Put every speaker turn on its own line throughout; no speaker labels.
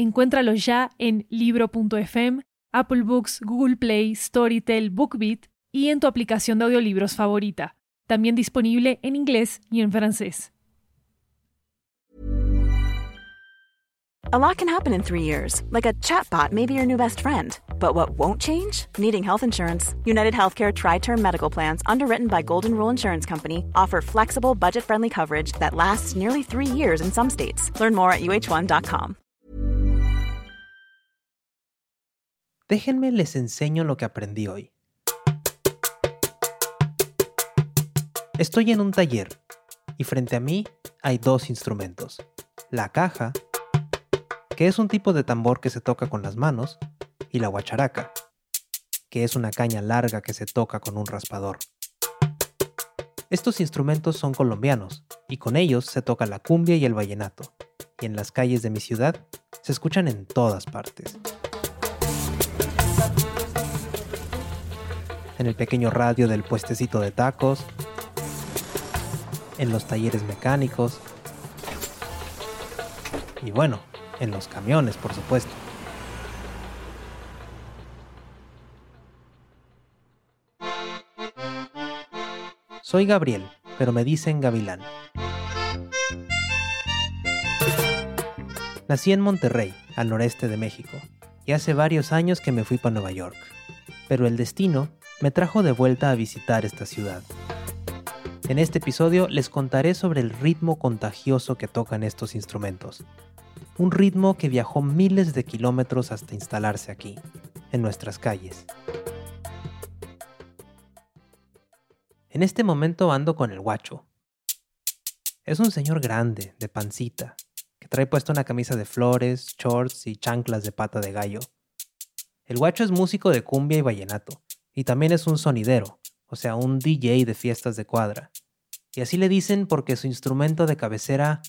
Encuéntralo ya en libro.fm, Apple Books, Google Play, Storytel, BookBeat y en tu aplicación de audiolibros favorita. También disponible en inglés y en francés.
A lot can happen in three years, like a chatbot may be your new best friend. But what won't change? Needing health insurance. United Healthcare Tri Term Medical Plans, underwritten by Golden Rule Insurance Company, offer flexible, budget friendly coverage that lasts nearly three years in some states. Learn more at uh1.com.
Déjenme les enseño lo que aprendí hoy. Estoy en un taller y frente a mí hay dos instrumentos. La caja, que es un tipo de tambor que se toca con las manos, y la guacharaca, que es una caña larga que se toca con un raspador. Estos instrumentos son colombianos y con ellos se toca la cumbia y el vallenato, y en las calles de mi ciudad se escuchan en todas partes. En el pequeño radio del puestecito de tacos, en los talleres mecánicos y bueno, en los camiones, por supuesto. Soy Gabriel, pero me dicen Gavilán. Nací en Monterrey, al noreste de México, y hace varios años que me fui para Nueva York. Pero el destino me trajo de vuelta a visitar esta ciudad. En este episodio les contaré sobre el ritmo contagioso que tocan estos instrumentos. Un ritmo que viajó miles de kilómetros hasta instalarse aquí, en nuestras calles. En este momento ando con el guacho. Es un señor grande, de pancita, que trae puesta una camisa de flores, shorts y chanclas de pata de gallo. El guacho es músico de cumbia y vallenato, y también es un sonidero, o sea, un DJ de fiestas de cuadra. Y así le dicen porque su instrumento de cabecera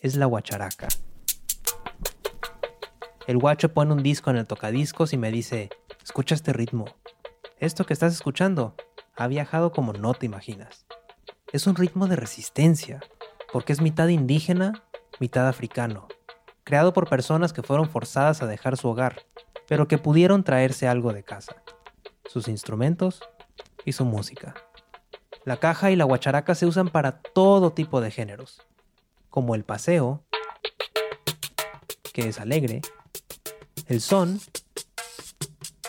es la guacharaca. El guacho pone un disco en el tocadiscos y me dice, escucha este ritmo. Esto que estás escuchando ha viajado como no te imaginas. Es un ritmo de resistencia, porque es mitad indígena, mitad africano, creado por personas que fueron forzadas a dejar su hogar, pero que pudieron traerse algo de casa sus instrumentos y su música. La caja y la guacharaca se usan para todo tipo de géneros, como el paseo, que es alegre, el son,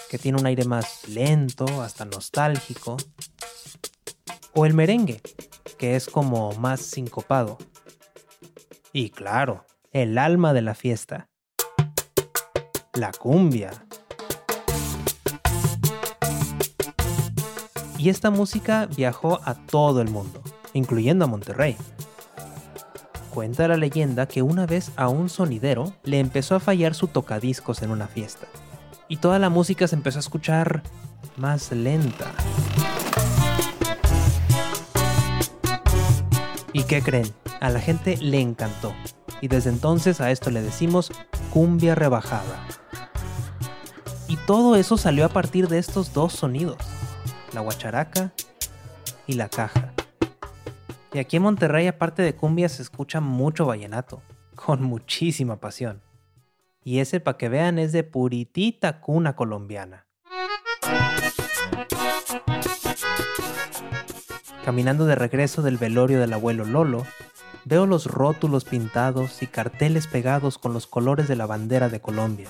que tiene un aire más lento, hasta nostálgico, o el merengue, que es como más sincopado. Y claro, el alma de la fiesta, la cumbia. Y esta música viajó a todo el mundo, incluyendo a Monterrey. Cuenta la leyenda que una vez a un sonidero le empezó a fallar su tocadiscos en una fiesta, y toda la música se empezó a escuchar más lenta. ¿Y qué creen? A la gente le encantó, y desde entonces a esto le decimos cumbia rebajada. Y todo eso salió a partir de estos dos sonidos la guacharaca y la caja. Y aquí en Monterrey, aparte de cumbia, se escucha mucho vallenato, con muchísima pasión. Y ese, para que vean, es de puritita cuna colombiana. Caminando de regreso del velorio del abuelo Lolo, veo los rótulos pintados y carteles pegados con los colores de la bandera de Colombia.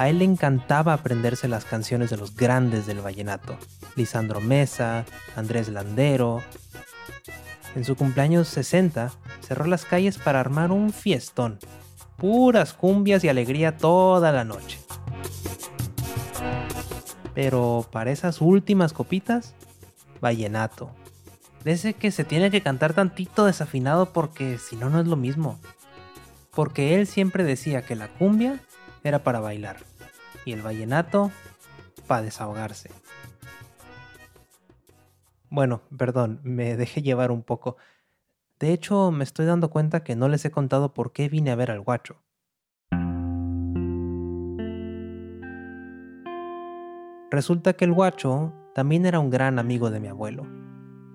A él le encantaba aprenderse las canciones de los grandes del vallenato, Lisandro Mesa, Andrés Landero. En su cumpleaños 60, cerró las calles para armar un fiestón, puras cumbias y alegría toda la noche. Pero para esas últimas copitas, vallenato. De ese que se tiene que cantar tantito desafinado porque si no, no es lo mismo. Porque él siempre decía que la cumbia era para bailar y el vallenato para desahogarse. Bueno, perdón, me dejé llevar un poco. De hecho, me estoy dando cuenta que no les he contado por qué vine a ver al guacho. Resulta que el guacho también era un gran amigo de mi abuelo.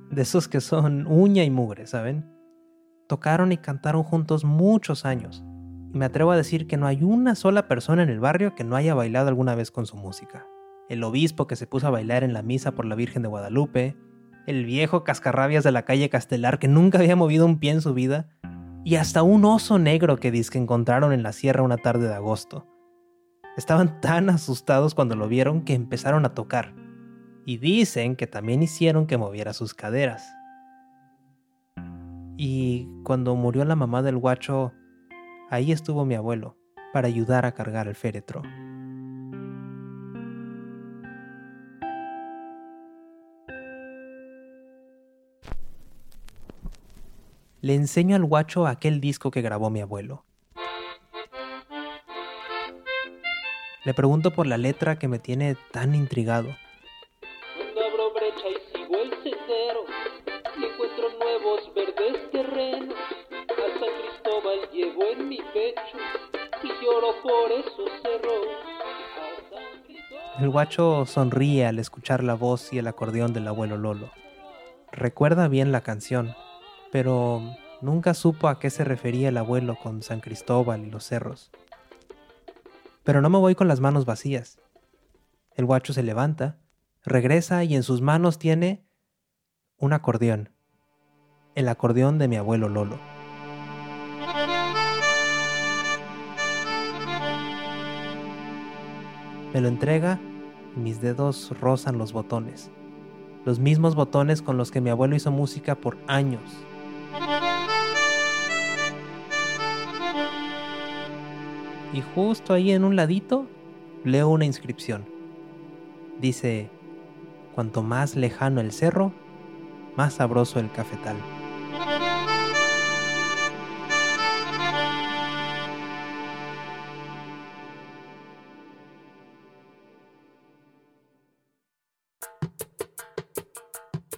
De esos que son uña y mugre, ¿saben? Tocaron y cantaron juntos muchos años. Me atrevo a decir que no hay una sola persona en el barrio que no haya bailado alguna vez con su música. El obispo que se puso a bailar en la misa por la Virgen de Guadalupe, el viejo cascarrabias de la calle Castelar que nunca había movido un pie en su vida, y hasta un oso negro que dice que encontraron en la sierra una tarde de agosto. Estaban tan asustados cuando lo vieron que empezaron a tocar, y dicen que también hicieron que moviera sus caderas. Y cuando murió la mamá del guacho, ahí estuvo mi abuelo para ayudar a cargar el féretro. Le enseño al guacho aquel disco que grabó mi abuelo. Le pregunto por la letra que me tiene tan intrigado.
Abro brecha y sigo el sendero, encuentro nuevos verdes terrenos. San Cristóbal en mi pecho y por esos.
El guacho sonríe al escuchar la voz y el acordeón del abuelo Lolo. Recuerda bien la canción, pero nunca supo a qué se refería el abuelo con San Cristóbal y los cerros. Pero no me voy con las manos vacías. El guacho se levanta, regresa y en sus manos tiene un acordeón. El acordeón de mi abuelo Lolo. Me lo entrega y mis dedos rozan los botones. Los mismos botones con los que mi abuelo hizo música por años. Y justo ahí en un ladito leo una inscripción. Dice, cuanto más lejano el cerro, más sabroso el cafetal.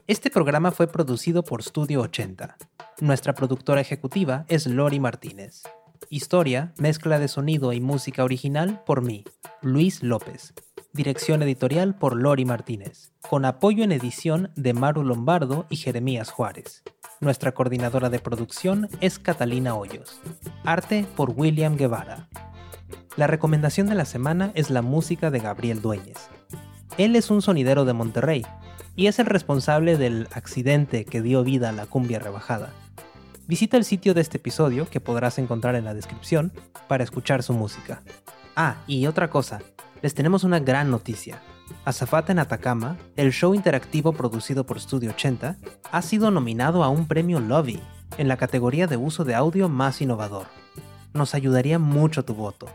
Este programa fue producido por Studio 80. Nuestra productora ejecutiva es Lori Martínez. Historia, mezcla de sonido y música original por mí, Luis López. Dirección editorial por Lori Martínez. Con apoyo en edición de Maru Lombardo y Jeremías Juárez. Nuestra coordinadora de producción es Catalina Hoyos. Arte por William Guevara. La recomendación de la semana es la música de Gabriel Dueñez. Él es un sonidero de Monterrey y es el responsable del accidente que dio vida a la cumbia rebajada. Visita el sitio de este episodio, que podrás encontrar en la descripción, para escuchar su música. Ah, y otra cosa, les tenemos una gran noticia. Azafata en Atacama, el show interactivo producido por Studio 80, ha sido nominado a un premio Lobby en la categoría de uso de audio más innovador. Nos ayudaría mucho tu voto.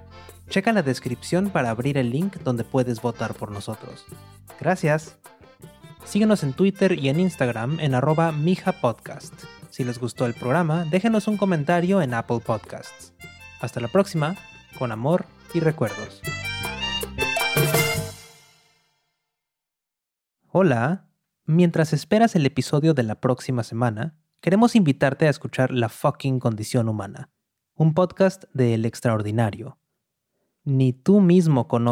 Checa la descripción para abrir el link donde puedes votar por nosotros. Gracias. Síguenos en Twitter y en Instagram en arroba mijapodcast. Si les gustó el programa, déjenos un comentario en Apple Podcasts. Hasta la próxima, con amor y recuerdos. Hola, mientras esperas el episodio de la próxima semana, queremos invitarte a escuchar La fucking condición humana, un podcast de El Extraordinario. Ni tú mismo conoces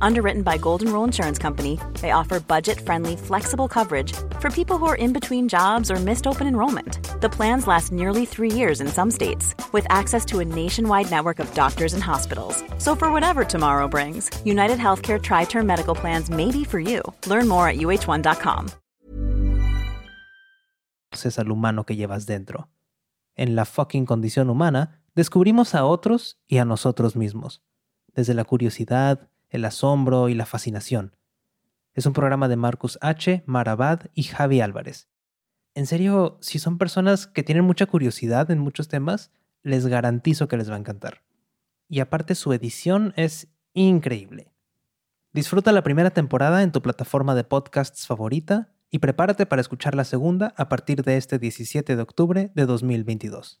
Underwritten by Golden Rule Insurance Company, they offer budget friendly, flexible coverage for people who are in between jobs or missed open enrollment. The plans last nearly three years in some states, with access to a nationwide network of doctors and hospitals. So, for whatever tomorrow brings, United Healthcare Tri Term Medical Plans may be for you. Learn more at uh1.com.
Es al humano que llevas dentro. En la fucking condición humana, descubrimos a otros y a nosotros mismos, desde la curiosidad, el asombro y la fascinación. Es un programa de Marcus H., Marabad y Javi Álvarez. En serio, si son personas que tienen mucha curiosidad en muchos temas, les garantizo que les va a encantar. Y aparte su edición es increíble. Disfruta la primera temporada en tu plataforma de podcasts favorita y prepárate para escuchar la segunda a partir de este 17 de octubre de 2022.